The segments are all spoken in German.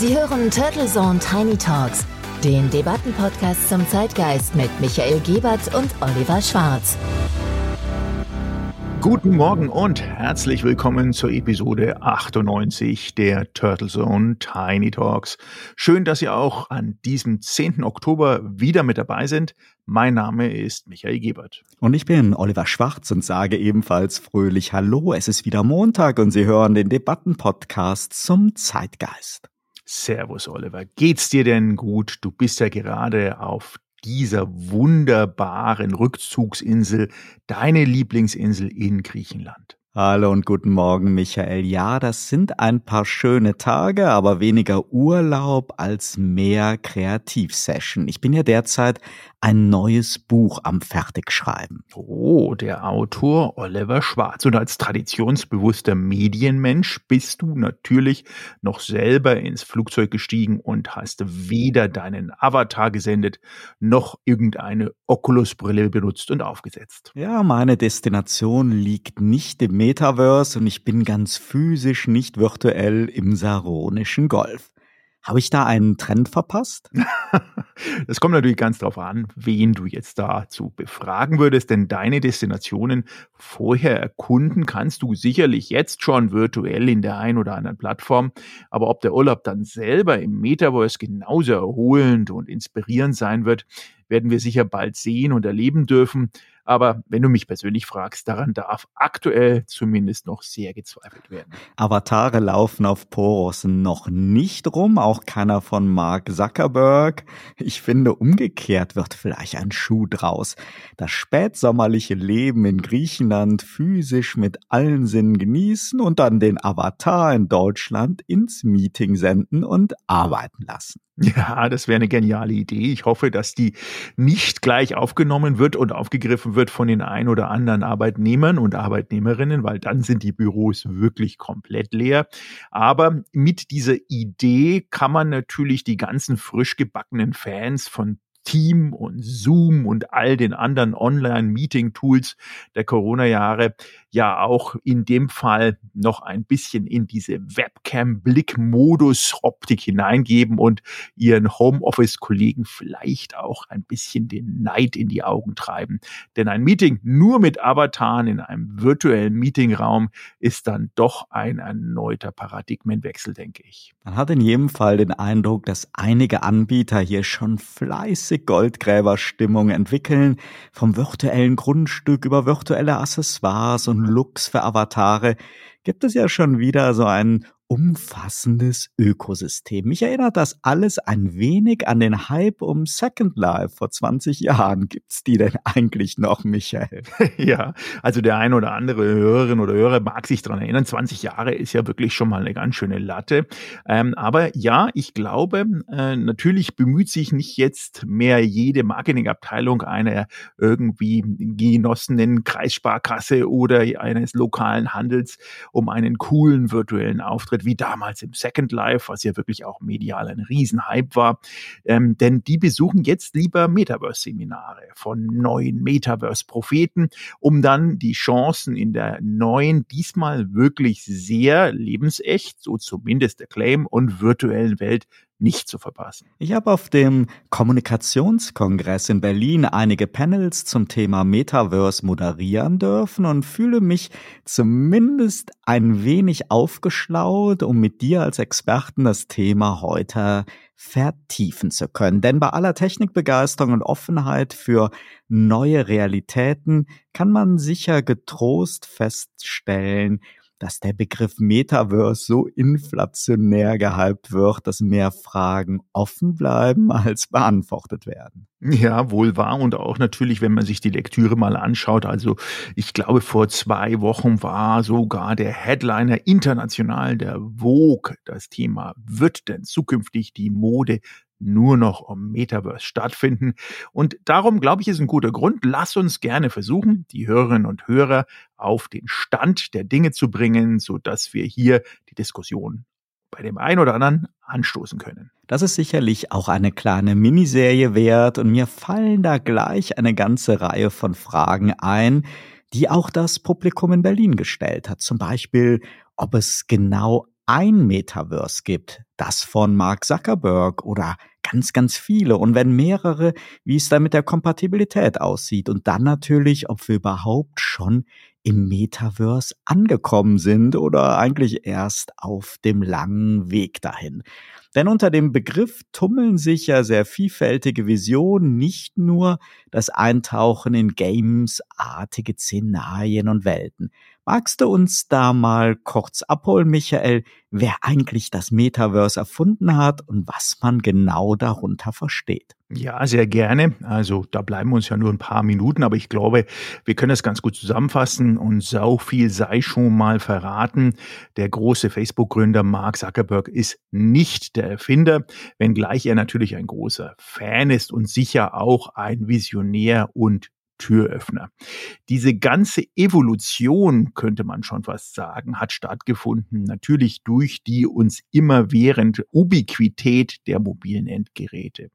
Sie hören Turtle Zone Tiny Talks, den Debattenpodcast zum Zeitgeist mit Michael Gebert und Oliver Schwarz. Guten Morgen und herzlich willkommen zur Episode 98 der Turtle Zone Tiny Talks. Schön, dass Sie auch an diesem 10. Oktober wieder mit dabei sind. Mein Name ist Michael Gebert. Und ich bin Oliver Schwarz und sage ebenfalls fröhlich Hallo. Es ist wieder Montag und Sie hören den Debattenpodcast zum Zeitgeist. Servus, Oliver. Geht's dir denn gut? Du bist ja gerade auf dieser wunderbaren Rückzugsinsel, deine Lieblingsinsel in Griechenland. Hallo und guten Morgen, Michael. Ja, das sind ein paar schöne Tage, aber weniger Urlaub als mehr Kreativsession. Ich bin ja derzeit ein neues Buch am Fertigschreiben. Oh, der Autor Oliver Schwarz. Und als traditionsbewusster Medienmensch bist du natürlich noch selber ins Flugzeug gestiegen und hast weder deinen Avatar gesendet, noch irgendeine Oculus-Brille benutzt und aufgesetzt. Ja, meine Destination liegt nicht im Metaverse und ich bin ganz physisch, nicht virtuell im saronischen Golf. Habe ich da einen Trend verpasst? das kommt natürlich ganz darauf an, wen du jetzt dazu befragen würdest, denn deine Destinationen vorher erkunden kannst du sicherlich jetzt schon virtuell in der einen oder anderen Plattform. Aber ob der Urlaub dann selber im Metaverse genauso erholend und inspirierend sein wird, werden wir sicher bald sehen und erleben dürfen. Aber wenn du mich persönlich fragst, daran darf aktuell zumindest noch sehr gezweifelt werden. Avatare laufen auf Poros noch nicht rum, auch keiner von Mark Zuckerberg. Ich finde, umgekehrt wird vielleicht ein Schuh draus. Das spätsommerliche Leben in Griechenland physisch mit allen Sinnen genießen und dann den Avatar in Deutschland ins Meeting senden und arbeiten lassen. Ja, das wäre eine geniale Idee. Ich hoffe, dass die nicht gleich aufgenommen wird und aufgegriffen wird von den ein oder anderen Arbeitnehmern und Arbeitnehmerinnen, weil dann sind die Büros wirklich komplett leer. Aber mit dieser Idee kann man natürlich die ganzen frisch gebackenen Fans von Team und Zoom und all den anderen Online-Meeting-Tools der Corona-Jahre ja auch in dem Fall noch ein bisschen in diese Webcam-Blick-Modus-Optik hineingeben und ihren Homeoffice-Kollegen vielleicht auch ein bisschen den Neid in die Augen treiben. Denn ein Meeting nur mit Avataren in einem virtuellen Meetingraum ist dann doch ein erneuter Paradigmenwechsel, denke ich. Man hat in jedem Fall den Eindruck, dass einige Anbieter hier schon fleißig Goldgräberstimmung entwickeln, vom virtuellen Grundstück über virtuelle Accessoires und Looks für Avatare, gibt es ja schon wieder so einen umfassendes Ökosystem. Mich erinnert das alles ein wenig an den Hype um Second Life vor 20 Jahren. Gibt's die denn eigentlich noch, Michael? Ja, also der ein oder andere Hörerin oder Hörer mag sich dran erinnern. 20 Jahre ist ja wirklich schon mal eine ganz schöne Latte. Ähm, aber ja, ich glaube, äh, natürlich bemüht sich nicht jetzt mehr jede Marketingabteilung einer irgendwie genossenen Kreissparkasse oder eines lokalen Handels um einen coolen virtuellen Auftritt wird wie damals im Second Life, was ja wirklich auch medial ein Riesenhype war. Ähm, denn die besuchen jetzt lieber Metaverse-Seminare von neuen Metaverse-Propheten, um dann die Chancen in der neuen, diesmal wirklich sehr lebensecht, so zumindest der Claim, und virtuellen Welt nicht zu verpassen. Ich habe auf dem Kommunikationskongress in Berlin einige Panels zum Thema Metaverse moderieren dürfen und fühle mich zumindest ein wenig aufgeschlaut, um mit dir als Experten das Thema heute vertiefen zu können. Denn bei aller Technikbegeisterung und Offenheit für neue Realitäten kann man sicher getrost feststellen, dass der Begriff Metaverse so inflationär gehypt wird, dass mehr Fragen offen bleiben als beantwortet werden. Ja, wohl wahr und auch natürlich, wenn man sich die Lektüre mal anschaut. Also ich glaube, vor zwei Wochen war sogar der Headliner international der Vogue das Thema. Wird denn zukünftig die Mode nur noch um Metaverse stattfinden. Und darum, glaube ich, ist ein guter Grund. Lass uns gerne versuchen, die Hörerinnen und Hörer auf den Stand der Dinge zu bringen, so dass wir hier die Diskussion bei dem einen oder anderen anstoßen können. Das ist sicherlich auch eine kleine Miniserie wert und mir fallen da gleich eine ganze Reihe von Fragen ein, die auch das Publikum in Berlin gestellt hat. Zum Beispiel, ob es genau ein Metaverse gibt, das von Mark Zuckerberg oder ganz, ganz viele und wenn mehrere, wie es da mit der Kompatibilität aussieht und dann natürlich, ob wir überhaupt schon im Metaverse angekommen sind oder eigentlich erst auf dem langen Weg dahin. Denn unter dem Begriff tummeln sich ja sehr vielfältige Visionen, nicht nur das Eintauchen in Games-artige Szenarien und Welten. Magst du uns da mal kurz abholen, Michael, wer eigentlich das Metaverse erfunden hat und was man genau darunter versteht? Ja, sehr gerne. Also da bleiben uns ja nur ein paar Minuten, aber ich glaube, wir können das ganz gut zusammenfassen und so viel sei schon mal verraten. Der große Facebook-Gründer Mark Zuckerberg ist nicht der Erfinder, wenngleich er natürlich ein großer Fan ist und sicher auch ein Visionär und Türöffner. Diese ganze Evolution, könnte man schon fast sagen, hat stattgefunden, natürlich durch die uns immerwährend Ubiquität der mobilen Endgeräte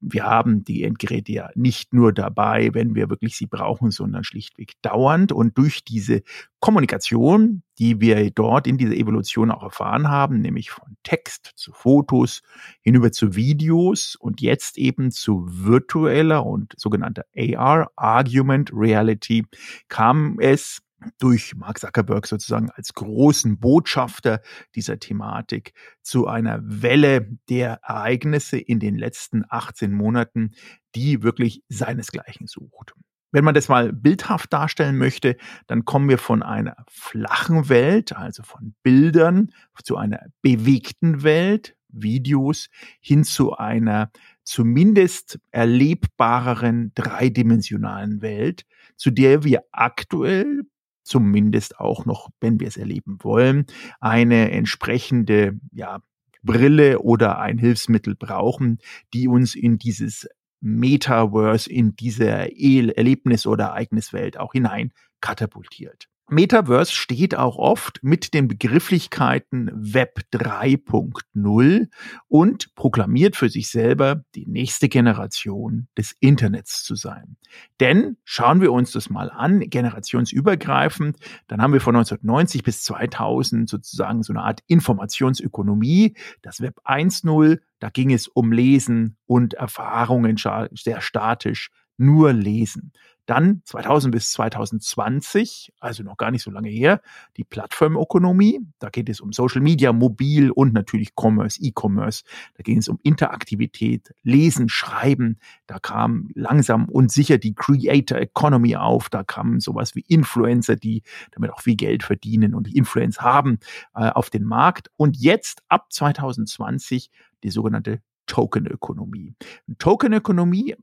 wir haben die Endgeräte ja nicht nur dabei, wenn wir wirklich sie brauchen, sondern schlichtweg dauernd. Und durch diese Kommunikation, die wir dort in dieser Evolution auch erfahren haben, nämlich von Text zu Fotos hinüber zu Videos und jetzt eben zu virtueller und sogenannter AR, Argument Reality, kam es durch Mark Zuckerberg sozusagen als großen Botschafter dieser Thematik zu einer Welle der Ereignisse in den letzten 18 Monaten, die wirklich seinesgleichen sucht. Wenn man das mal bildhaft darstellen möchte, dann kommen wir von einer flachen Welt, also von Bildern, zu einer bewegten Welt, Videos, hin zu einer zumindest erlebbareren dreidimensionalen Welt, zu der wir aktuell zumindest auch noch, wenn wir es erleben wollen, eine entsprechende ja, Brille oder ein Hilfsmittel brauchen, die uns in dieses Metaverse, in diese Erlebnis- oder Ereigniswelt auch hinein katapultiert. Metaverse steht auch oft mit den Begrifflichkeiten Web 3.0 und proklamiert für sich selber, die nächste Generation des Internets zu sein. Denn schauen wir uns das mal an, generationsübergreifend, dann haben wir von 1990 bis 2000 sozusagen so eine Art Informationsökonomie, das Web 1.0, da ging es um Lesen und Erfahrungen sehr statisch, nur lesen. Dann 2000 bis 2020, also noch gar nicht so lange her, die Plattformökonomie. Da geht es um Social Media, Mobil und natürlich Commerce, E-Commerce. Da ging es um Interaktivität, Lesen, Schreiben. Da kam langsam und sicher die Creator Economy auf. Da kamen sowas wie Influencer, die damit auch viel Geld verdienen und die Influence haben äh, auf den Markt. Und jetzt ab 2020 die sogenannte Tokenökonomie. Tokenökonomie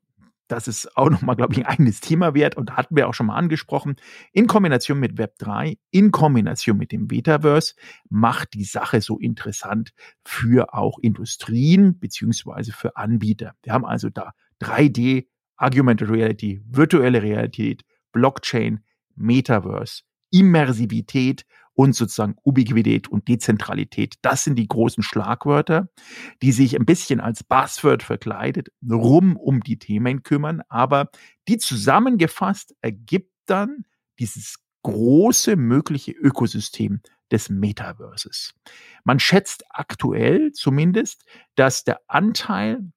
das ist auch nochmal, glaube ich, ein eigenes Thema wert und hatten wir auch schon mal angesprochen. In Kombination mit Web 3, in Kombination mit dem Metaverse macht die Sache so interessant für auch Industrien beziehungsweise für Anbieter. Wir haben also da 3D, Augmented Reality, virtuelle Realität, Blockchain, Metaverse, Immersivität und sozusagen Ubiquität und Dezentralität. Das sind die großen Schlagwörter, die sich ein bisschen als Buzzword verkleidet rum um die Themen kümmern, aber die zusammengefasst ergibt dann dieses große mögliche Ökosystem des Metaverses. Man schätzt aktuell zumindest, dass der Anteil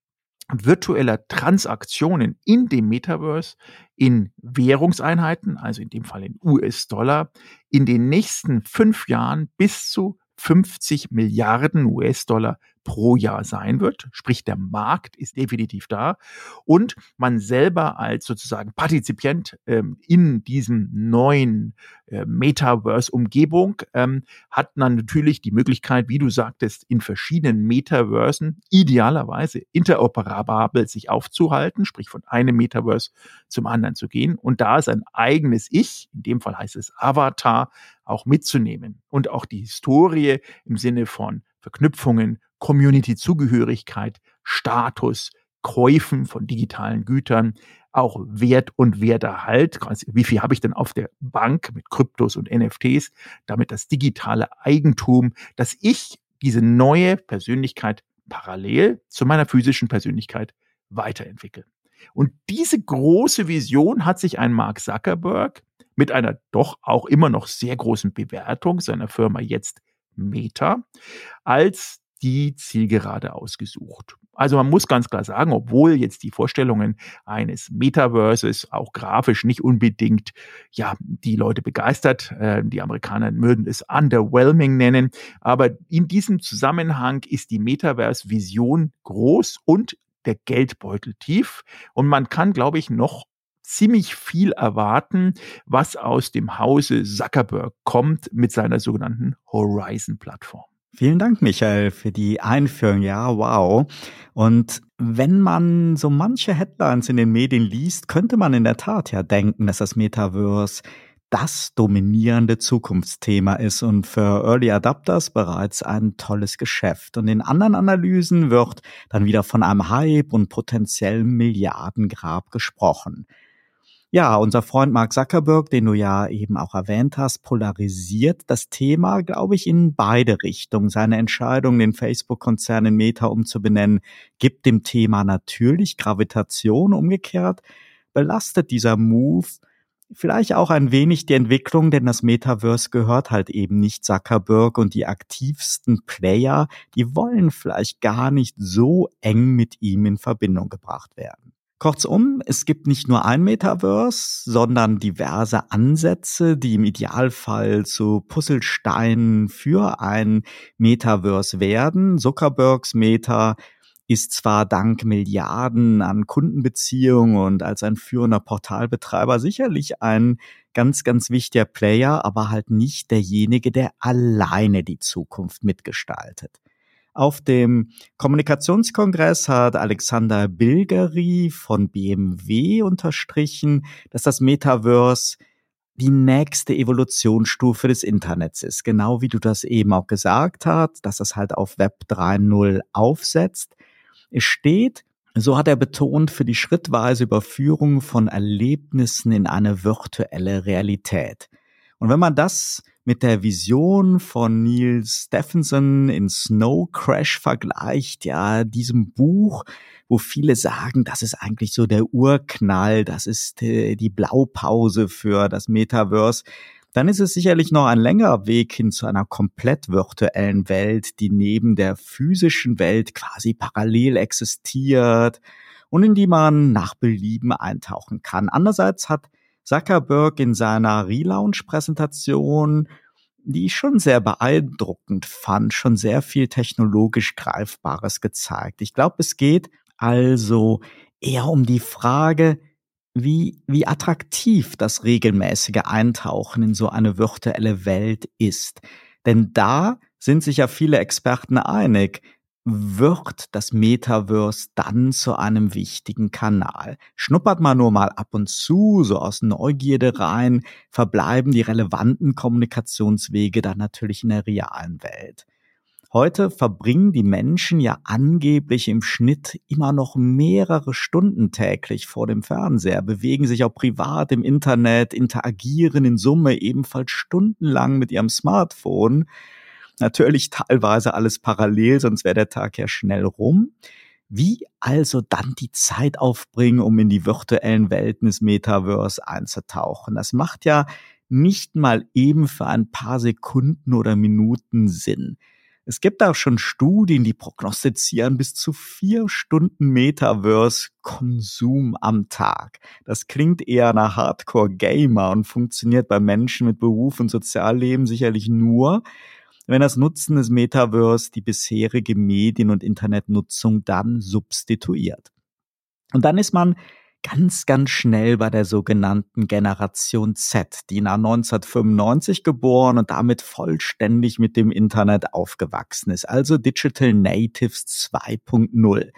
virtueller Transaktionen in dem Metaverse in Währungseinheiten, also in dem Fall in US-Dollar, in den nächsten fünf Jahren bis zu 50 Milliarden US-Dollar pro Jahr sein wird. Sprich, der Markt ist definitiv da. Und man selber als sozusagen Partizipient ähm, in diesem neuen äh, Metaverse-Umgebung ähm, hat dann natürlich die Möglichkeit, wie du sagtest, in verschiedenen Metaversen idealerweise interoperabel sich aufzuhalten, sprich von einem Metaverse zum anderen zu gehen und da sein eigenes Ich, in dem Fall heißt es Avatar, auch mitzunehmen und auch die Historie im Sinne von Verknüpfungen, Community-Zugehörigkeit, Status, Käufen von digitalen Gütern, auch Wert und Werterhalt. Wie viel habe ich denn auf der Bank mit Kryptos und NFTs? Damit das digitale Eigentum, dass ich diese neue Persönlichkeit parallel zu meiner physischen Persönlichkeit weiterentwickle. Und diese große Vision hat sich ein Mark Zuckerberg mit einer doch auch immer noch sehr großen Bewertung seiner Firma jetzt Meta als die Zielgerade ausgesucht. Also man muss ganz klar sagen, obwohl jetzt die Vorstellungen eines Metaverses auch grafisch nicht unbedingt ja die Leute begeistert, äh, die Amerikaner würden es underwhelming nennen, aber in diesem Zusammenhang ist die Metaverse-Vision groß und der Geldbeutel tief und man kann, glaube ich, noch ziemlich viel erwarten, was aus dem Hause Zuckerberg kommt mit seiner sogenannten Horizon-Plattform. Vielen Dank, Michael, für die Einführung. Ja, wow. Und wenn man so manche Headlines in den Medien liest, könnte man in der Tat ja denken, dass das Metaverse das dominierende Zukunftsthema ist und für Early Adapters bereits ein tolles Geschäft. Und in anderen Analysen wird dann wieder von einem Hype und potenziellem Milliardengrab gesprochen. Ja, unser Freund Mark Zuckerberg, den du ja eben auch erwähnt hast, polarisiert das Thema, glaube ich, in beide Richtungen. Seine Entscheidung, den Facebook-Konzern in Meta umzubenennen, gibt dem Thema natürlich Gravitation. Umgekehrt belastet dieser Move vielleicht auch ein wenig die Entwicklung, denn das Metaverse gehört halt eben nicht Zuckerberg und die aktivsten Player, die wollen vielleicht gar nicht so eng mit ihm in Verbindung gebracht werden. Kurzum, es gibt nicht nur ein Metaverse, sondern diverse Ansätze, die im Idealfall zu Puzzlesteinen für ein Metaverse werden. Zuckerbergs Meta ist zwar dank Milliarden an Kundenbeziehungen und als ein führender Portalbetreiber sicherlich ein ganz, ganz wichtiger Player, aber halt nicht derjenige, der alleine die Zukunft mitgestaltet. Auf dem Kommunikationskongress hat Alexander Bilgeri von BMW unterstrichen, dass das Metaverse die nächste Evolutionsstufe des Internets ist. Genau wie du das eben auch gesagt hast, dass das halt auf Web 3.0 aufsetzt. Es steht, so hat er betont, für die schrittweise Überführung von Erlebnissen in eine virtuelle Realität. Und wenn man das mit der Vision von Neil Stephenson in Snow Crash vergleicht, ja, diesem Buch, wo viele sagen, das ist eigentlich so der Urknall, das ist äh, die Blaupause für das Metaverse, dann ist es sicherlich noch ein längerer Weg hin zu einer komplett virtuellen Welt, die neben der physischen Welt quasi parallel existiert und in die man nach Belieben eintauchen kann. Andererseits hat Zuckerberg in seiner Relaunch-Präsentation, die ich schon sehr beeindruckend fand, schon sehr viel technologisch Greifbares gezeigt. Ich glaube, es geht also eher um die Frage, wie, wie attraktiv das regelmäßige Eintauchen in so eine virtuelle Welt ist. Denn da sind sich ja viele Experten einig, wird das Metaverse dann zu einem wichtigen Kanal. Schnuppert man nur mal ab und zu, so aus Neugierde rein, verbleiben die relevanten Kommunikationswege dann natürlich in der realen Welt. Heute verbringen die Menschen ja angeblich im Schnitt immer noch mehrere Stunden täglich vor dem Fernseher, bewegen sich auch privat im Internet, interagieren in Summe ebenfalls stundenlang mit ihrem Smartphone Natürlich teilweise alles parallel, sonst wäre der Tag ja schnell rum. Wie also dann die Zeit aufbringen, um in die virtuellen Welten des Metaverse einzutauchen? Das macht ja nicht mal eben für ein paar Sekunden oder Minuten Sinn. Es gibt auch schon Studien, die prognostizieren bis zu vier Stunden Metaverse-Konsum am Tag. Das klingt eher nach Hardcore-Gamer und funktioniert bei Menschen mit Beruf und Sozialleben sicherlich nur, wenn das Nutzen des Metaverse die bisherige Medien- und Internetnutzung dann substituiert. Und dann ist man ganz, ganz schnell bei der sogenannten Generation Z, die nach 1995 geboren und damit vollständig mit dem Internet aufgewachsen ist, also Digital Natives 2.0.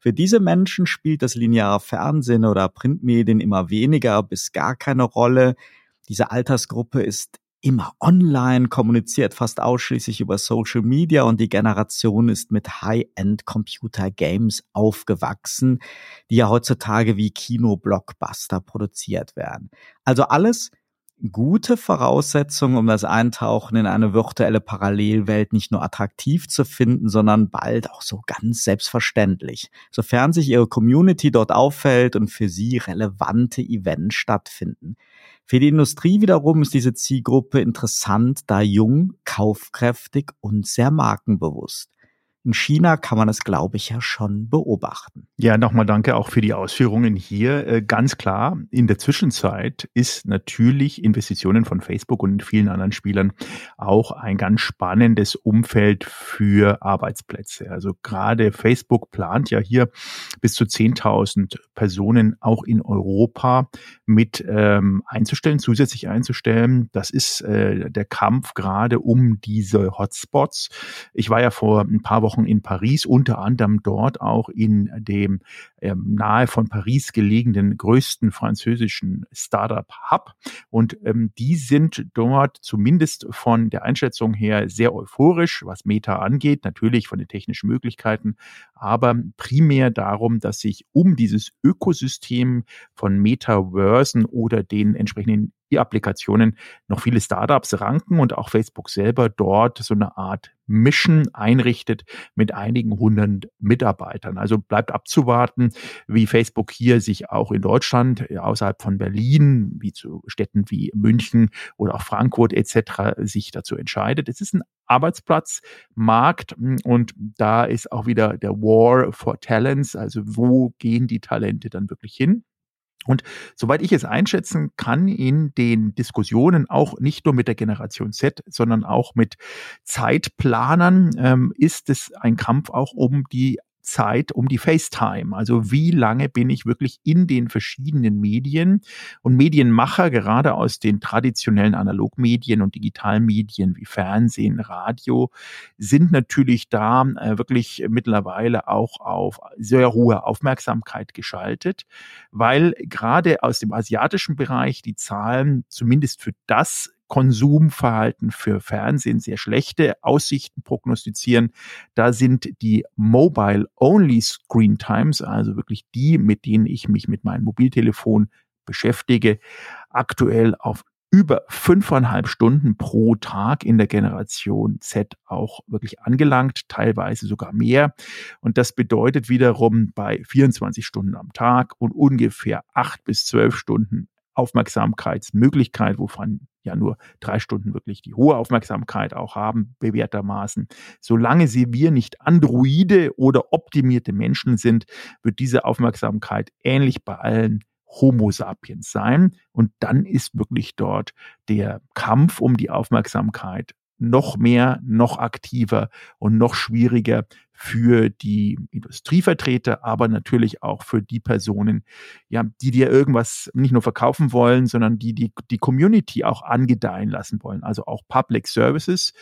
Für diese Menschen spielt das lineare Fernsehen oder Printmedien immer weniger bis gar keine Rolle. Diese Altersgruppe ist immer online, kommuniziert fast ausschließlich über Social Media und die Generation ist mit High-End Computer Games aufgewachsen, die ja heutzutage wie Kino-Blockbuster produziert werden. Also alles gute Voraussetzungen, um das Eintauchen in eine virtuelle Parallelwelt nicht nur attraktiv zu finden, sondern bald auch so ganz selbstverständlich, sofern sich ihre Community dort auffällt und für sie relevante Events stattfinden. Für die Industrie wiederum ist diese Zielgruppe interessant, da jung, kaufkräftig und sehr markenbewusst. In China kann man es, glaube ich, ja schon beobachten. Ja, nochmal danke auch für die Ausführungen hier. Äh, ganz klar, in der Zwischenzeit ist natürlich Investitionen von Facebook und vielen anderen Spielern auch ein ganz spannendes Umfeld für Arbeitsplätze. Also gerade Facebook plant ja hier bis zu 10.000 Personen auch in Europa mit ähm, einzustellen, zusätzlich einzustellen. Das ist äh, der Kampf gerade um diese Hotspots. Ich war ja vor ein paar Wochen Wochen in Paris, unter anderem dort auch in dem ähm, nahe von Paris gelegenen größten französischen Startup-Hub. Und ähm, die sind dort zumindest von der Einschätzung her sehr euphorisch, was Meta angeht, natürlich von den technischen Möglichkeiten, aber primär darum, dass sich um dieses Ökosystem von Metaversen oder den entsprechenden Applikationen noch viele Startups ranken und auch Facebook selber dort so eine Art Mission einrichtet mit einigen hundert Mitarbeitern. Also bleibt abzuwarten, wie Facebook hier sich auch in Deutschland äh, außerhalb von Berlin, wie zu Städten wie München oder auch Frankfurt etc. sich dazu entscheidet. Es ist ein Arbeitsplatzmarkt hm, und da ist auch wieder der War for Talents, also wo gehen die Talente dann wirklich hin? Und soweit ich es einschätzen kann, in den Diskussionen auch nicht nur mit der Generation Z, sondern auch mit Zeitplanern, ähm, ist es ein Kampf auch um die Zeit um die FaceTime. Also wie lange bin ich wirklich in den verschiedenen Medien und Medienmacher, gerade aus den traditionellen Analogmedien und digitalen Medien wie Fernsehen, Radio, sind natürlich da äh, wirklich mittlerweile auch auf sehr hohe Aufmerksamkeit geschaltet, weil gerade aus dem asiatischen Bereich die Zahlen zumindest für das Konsumverhalten für Fernsehen sehr schlechte Aussichten prognostizieren. Da sind die Mobile-Only Screen Times, also wirklich die, mit denen ich mich mit meinem Mobiltelefon beschäftige, aktuell auf über fünfeinhalb Stunden pro Tag in der Generation Z auch wirklich angelangt, teilweise sogar mehr. Und das bedeutet wiederum bei 24 Stunden am Tag und ungefähr acht bis zwölf Stunden Aufmerksamkeitsmöglichkeit, wovon ja nur drei Stunden wirklich die hohe Aufmerksamkeit auch haben, bewährtermaßen. Solange sie wir nicht Androide oder optimierte Menschen sind, wird diese Aufmerksamkeit ähnlich bei allen Homo sapiens sein. Und dann ist wirklich dort der Kampf um die Aufmerksamkeit noch mehr, noch aktiver und noch schwieriger für die Industrievertreter, aber natürlich auch für die Personen, ja, die dir irgendwas nicht nur verkaufen wollen, sondern die die, die Community auch angedeihen lassen wollen. Also auch Public Services.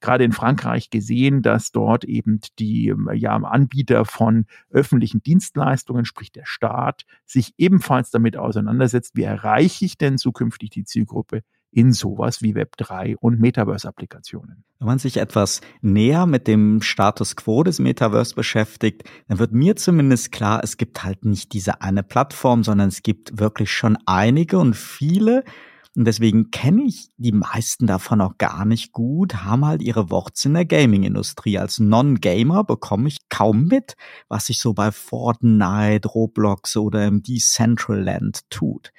Gerade in Frankreich gesehen, dass dort eben die ja, Anbieter von öffentlichen Dienstleistungen, sprich der Staat, sich ebenfalls damit auseinandersetzt, wie erreiche ich denn zukünftig die Zielgruppe in sowas wie Web3 und Metaverse-Applikationen. Wenn man sich etwas näher mit dem Status quo des Metaverse beschäftigt, dann wird mir zumindest klar, es gibt halt nicht diese eine Plattform, sondern es gibt wirklich schon einige und viele. Und deswegen kenne ich die meisten davon auch gar nicht gut, haben halt ihre Worte in der Gaming-Industrie. Als Non-Gamer bekomme ich kaum mit, was sich so bei Fortnite, Roblox oder im Decentraland tut.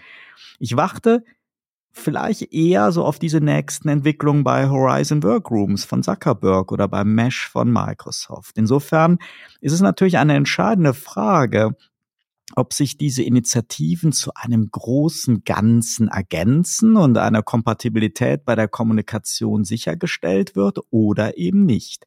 Ich warte vielleicht eher so auf diese nächsten Entwicklungen bei Horizon Workrooms von Zuckerberg oder bei Mesh von Microsoft. Insofern ist es natürlich eine entscheidende Frage, ob sich diese Initiativen zu einem großen Ganzen ergänzen und eine Kompatibilität bei der Kommunikation sichergestellt wird oder eben nicht.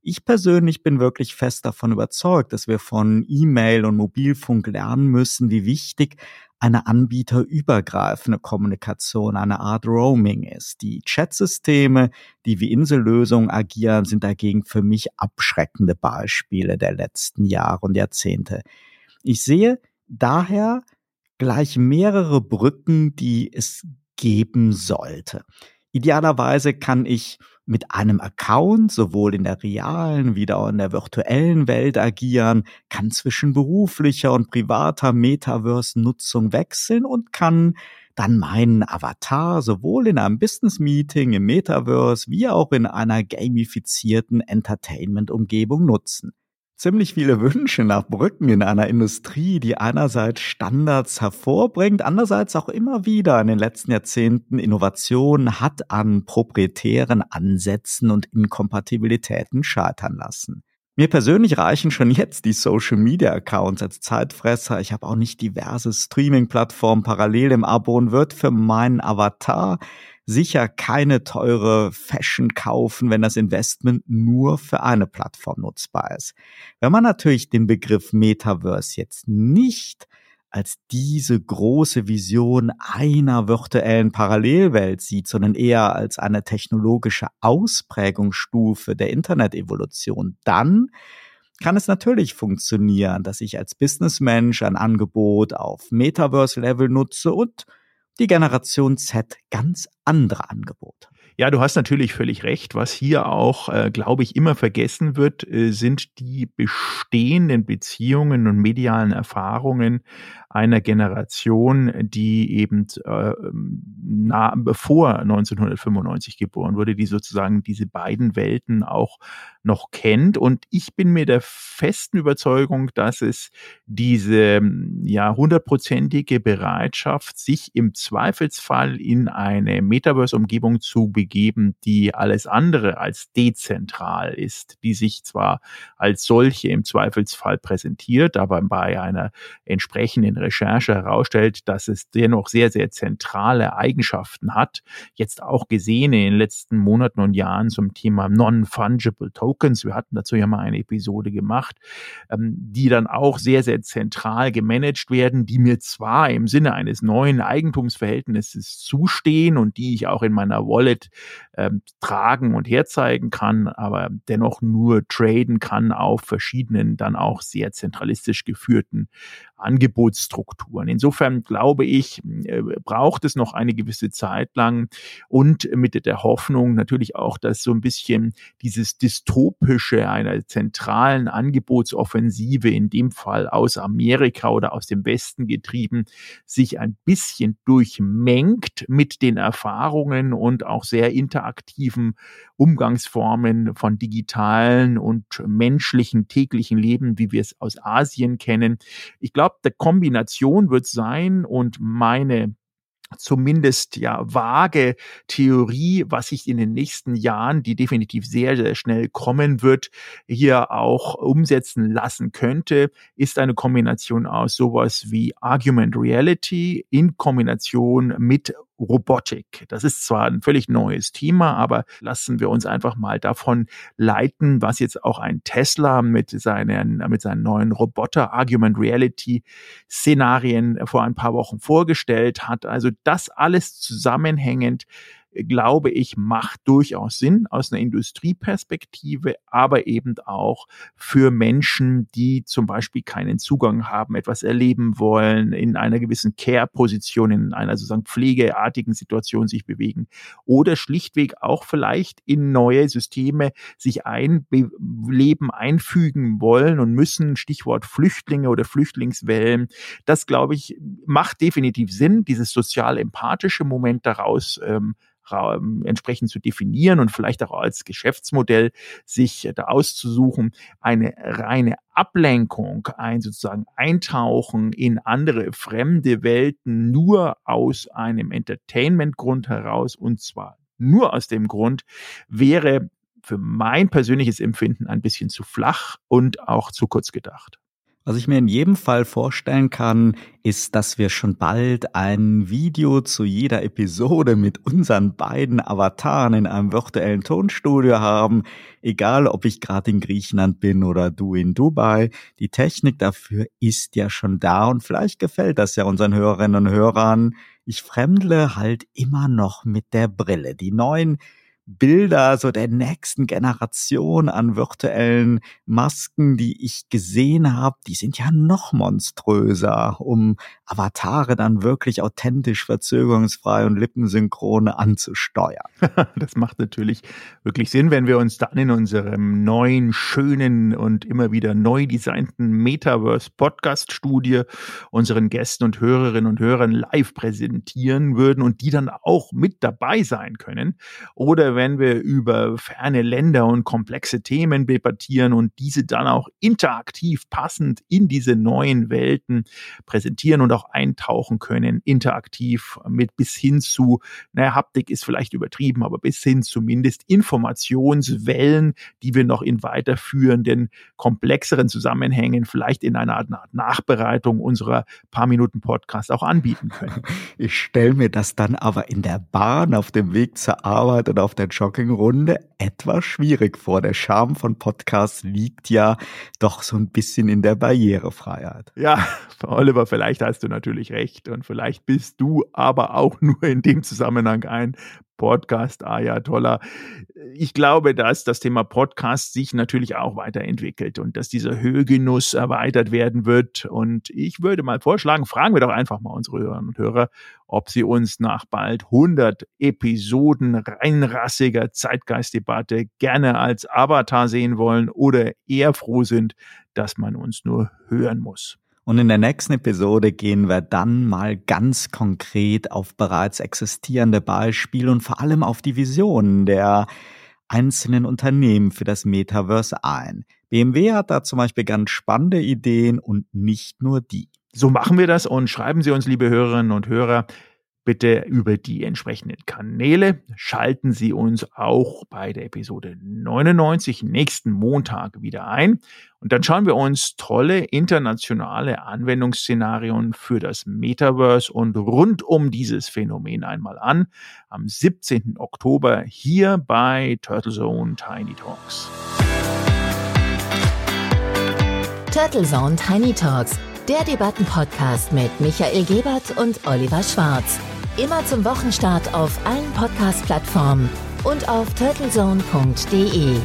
Ich persönlich bin wirklich fest davon überzeugt, dass wir von E-Mail und Mobilfunk lernen müssen, wie wichtig eine anbieterübergreifende Kommunikation, eine Art Roaming ist. Die Chatsysteme, die wie Insellösungen agieren, sind dagegen für mich abschreckende Beispiele der letzten Jahre und Jahrzehnte. Ich sehe daher gleich mehrere Brücken, die es geben sollte. Idealerweise kann ich mit einem Account sowohl in der realen wie auch in der virtuellen Welt agieren, kann zwischen beruflicher und privater Metaverse-Nutzung wechseln und kann dann meinen Avatar sowohl in einem Business-Meeting im Metaverse wie auch in einer gamifizierten Entertainment-Umgebung nutzen. Ziemlich viele Wünsche nach Brücken in einer Industrie, die einerseits Standards hervorbringt, andererseits auch immer wieder in den letzten Jahrzehnten Innovationen hat an proprietären Ansätzen und Inkompatibilitäten scheitern lassen. Mir persönlich reichen schon jetzt die Social Media Accounts als Zeitfresser. Ich habe auch nicht diverse Streaming-Plattformen parallel im Abo und wird für meinen Avatar sicher keine teure Fashion kaufen, wenn das Investment nur für eine Plattform nutzbar ist. Wenn man natürlich den Begriff Metaverse jetzt nicht als diese große Vision einer virtuellen Parallelwelt sieht, sondern eher als eine technologische Ausprägungsstufe der Internet-Evolution, dann kann es natürlich funktionieren, dass ich als Businessmensch ein Angebot auf Metaverse-Level nutze und die Generation Z ganz andere Angebote. Ja, du hast natürlich völlig recht. Was hier auch, äh, glaube ich, immer vergessen wird, äh, sind die bestehenden Beziehungen und medialen Erfahrungen einer Generation, die eben äh, na, bevor 1995 geboren wurde, die sozusagen diese beiden Welten auch noch kennt. Und ich bin mir der festen Überzeugung, dass es diese ja hundertprozentige Bereitschaft, sich im Zweifelsfall in eine Metaverse-Umgebung zu begeben, die alles andere als dezentral ist, die sich zwar als solche im Zweifelsfall präsentiert, aber bei einer entsprechenden Recherche herausstellt, dass es dennoch sehr, sehr zentrale Eigenschaften hat. Jetzt auch gesehen in den letzten Monaten und Jahren zum Thema Non-Fungible Tokens. Wir hatten dazu ja mal eine Episode gemacht, ähm, die dann auch sehr, sehr zentral gemanagt werden, die mir zwar im Sinne eines neuen Eigentumsverhältnisses zustehen und die ich auch in meiner Wallet ähm, tragen und herzeigen kann, aber dennoch nur traden kann auf verschiedenen, dann auch sehr zentralistisch geführten Angebotsstrukturen. Insofern glaube ich, äh, braucht es noch eine gewisse Zeit lang und mit der Hoffnung natürlich auch, dass so ein bisschen dieses dystopische einer zentralen Angebotsoffensive, in dem Fall aus Amerika oder aus dem Westen getrieben, sich ein bisschen durchmengt mit den Erfahrungen und auch sehr interaktiven Umgangsformen von digitalen und menschlichen täglichen Leben, wie wir es aus Asien kennen. Ich glaube, der Kombination wird sein und meine zumindest ja vage Theorie, was sich in den nächsten Jahren, die definitiv sehr, sehr schnell kommen wird, hier auch umsetzen lassen könnte, ist eine Kombination aus sowas wie Argument Reality in Kombination mit Robotik. Das ist zwar ein völlig neues Thema, aber lassen wir uns einfach mal davon leiten, was jetzt auch ein Tesla mit seinen, mit seinen neuen Roboter Argument Reality Szenarien vor ein paar Wochen vorgestellt hat. Also das alles zusammenhängend glaube ich, macht durchaus Sinn aus einer Industrieperspektive, aber eben auch für Menschen, die zum Beispiel keinen Zugang haben, etwas erleben wollen, in einer gewissen Care-Position, in einer sozusagen pflegeartigen Situation sich bewegen oder schlichtweg auch vielleicht in neue Systeme sich einleben, einfügen wollen und müssen, Stichwort Flüchtlinge oder Flüchtlingswellen. Das, glaube ich, macht definitiv Sinn, dieses sozial-empathische Moment daraus ähm, entsprechend zu definieren und vielleicht auch als Geschäftsmodell sich da auszusuchen, eine reine Ablenkung, ein sozusagen Eintauchen in andere fremde Welten nur aus einem Entertainment-Grund heraus und zwar nur aus dem Grund wäre für mein persönliches Empfinden ein bisschen zu flach und auch zu kurz gedacht. Was ich mir in jedem Fall vorstellen kann, ist, dass wir schon bald ein Video zu jeder Episode mit unseren beiden Avataren in einem virtuellen Tonstudio haben. Egal, ob ich gerade in Griechenland bin oder du in Dubai. Die Technik dafür ist ja schon da und vielleicht gefällt das ja unseren Hörerinnen und Hörern. Ich fremdle halt immer noch mit der Brille. Die neuen Bilder so der nächsten Generation an virtuellen Masken, die ich gesehen habe, die sind ja noch monströser, um Avatare dann wirklich authentisch, verzögerungsfrei und lippensynchron anzusteuern. das macht natürlich wirklich Sinn, wenn wir uns dann in unserem neuen, schönen und immer wieder neu designten Metaverse Podcast Studie unseren Gästen und Hörerinnen und Hörern live präsentieren würden und die dann auch mit dabei sein können. Oder wenn wir über ferne Länder und komplexe Themen debattieren und diese dann auch interaktiv passend in diese neuen Welten präsentieren und auch eintauchen können, interaktiv mit bis hin zu, naja, Haptik ist vielleicht übertrieben, aber bis hin zumindest Informationswellen, die wir noch in weiterführenden, komplexeren Zusammenhängen vielleicht in einer Art Nachbereitung unserer paar Minuten Podcast auch anbieten können. Ich stelle mir das dann aber in der Bahn auf dem Weg zur Arbeit und auf der Joggingrunde etwas schwierig vor. Der Charme von Podcasts liegt ja doch so ein bisschen in der Barrierefreiheit. Ja, Oliver, vielleicht hast du natürlich recht und vielleicht bist du aber auch nur in dem Zusammenhang ein Podcast, ah ja, toller. Ich glaube, dass das Thema Podcast sich natürlich auch weiterentwickelt und dass dieser Hörgenuss erweitert werden wird. Und ich würde mal vorschlagen, fragen wir doch einfach mal unsere Hörerinnen und Hörer, ob sie uns nach bald 100 Episoden reinrassiger Zeitgeistdebatte gerne als Avatar sehen wollen oder eher froh sind, dass man uns nur hören muss. Und in der nächsten Episode gehen wir dann mal ganz konkret auf bereits existierende Beispiele und vor allem auf die Visionen der einzelnen Unternehmen für das Metaverse ein. BMW hat da zum Beispiel ganz spannende Ideen und nicht nur die. So machen wir das und schreiben Sie uns, liebe Hörerinnen und Hörer, bitte über die entsprechenden Kanäle. Schalten Sie uns auch bei der Episode 99 nächsten Montag wieder ein. Und dann schauen wir uns tolle internationale Anwendungsszenarien für das Metaverse und rund um dieses Phänomen einmal an. Am 17. Oktober hier bei Turtle Zone Tiny Talks. Turtle Zone Tiny Talks, der Debattenpodcast mit Michael Gebert und Oliver Schwarz. Immer zum Wochenstart auf allen Podcast-Plattformen und auf turtlezone.de.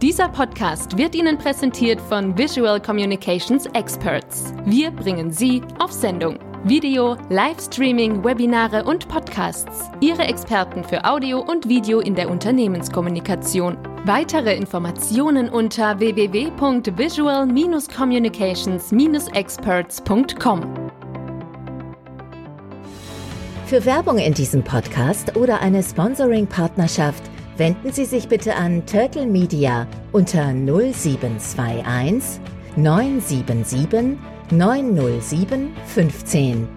Dieser Podcast wird Ihnen präsentiert von Visual Communications Experts. Wir bringen Sie auf Sendung. Video, Livestreaming, Webinare und Podcasts. Ihre Experten für Audio und Video in der Unternehmenskommunikation. Weitere Informationen unter www.visual-communications-experts.com. Für Werbung in diesem Podcast oder eine Sponsoring-Partnerschaft wenden Sie sich bitte an Turtle Media unter 0721 977 907 15.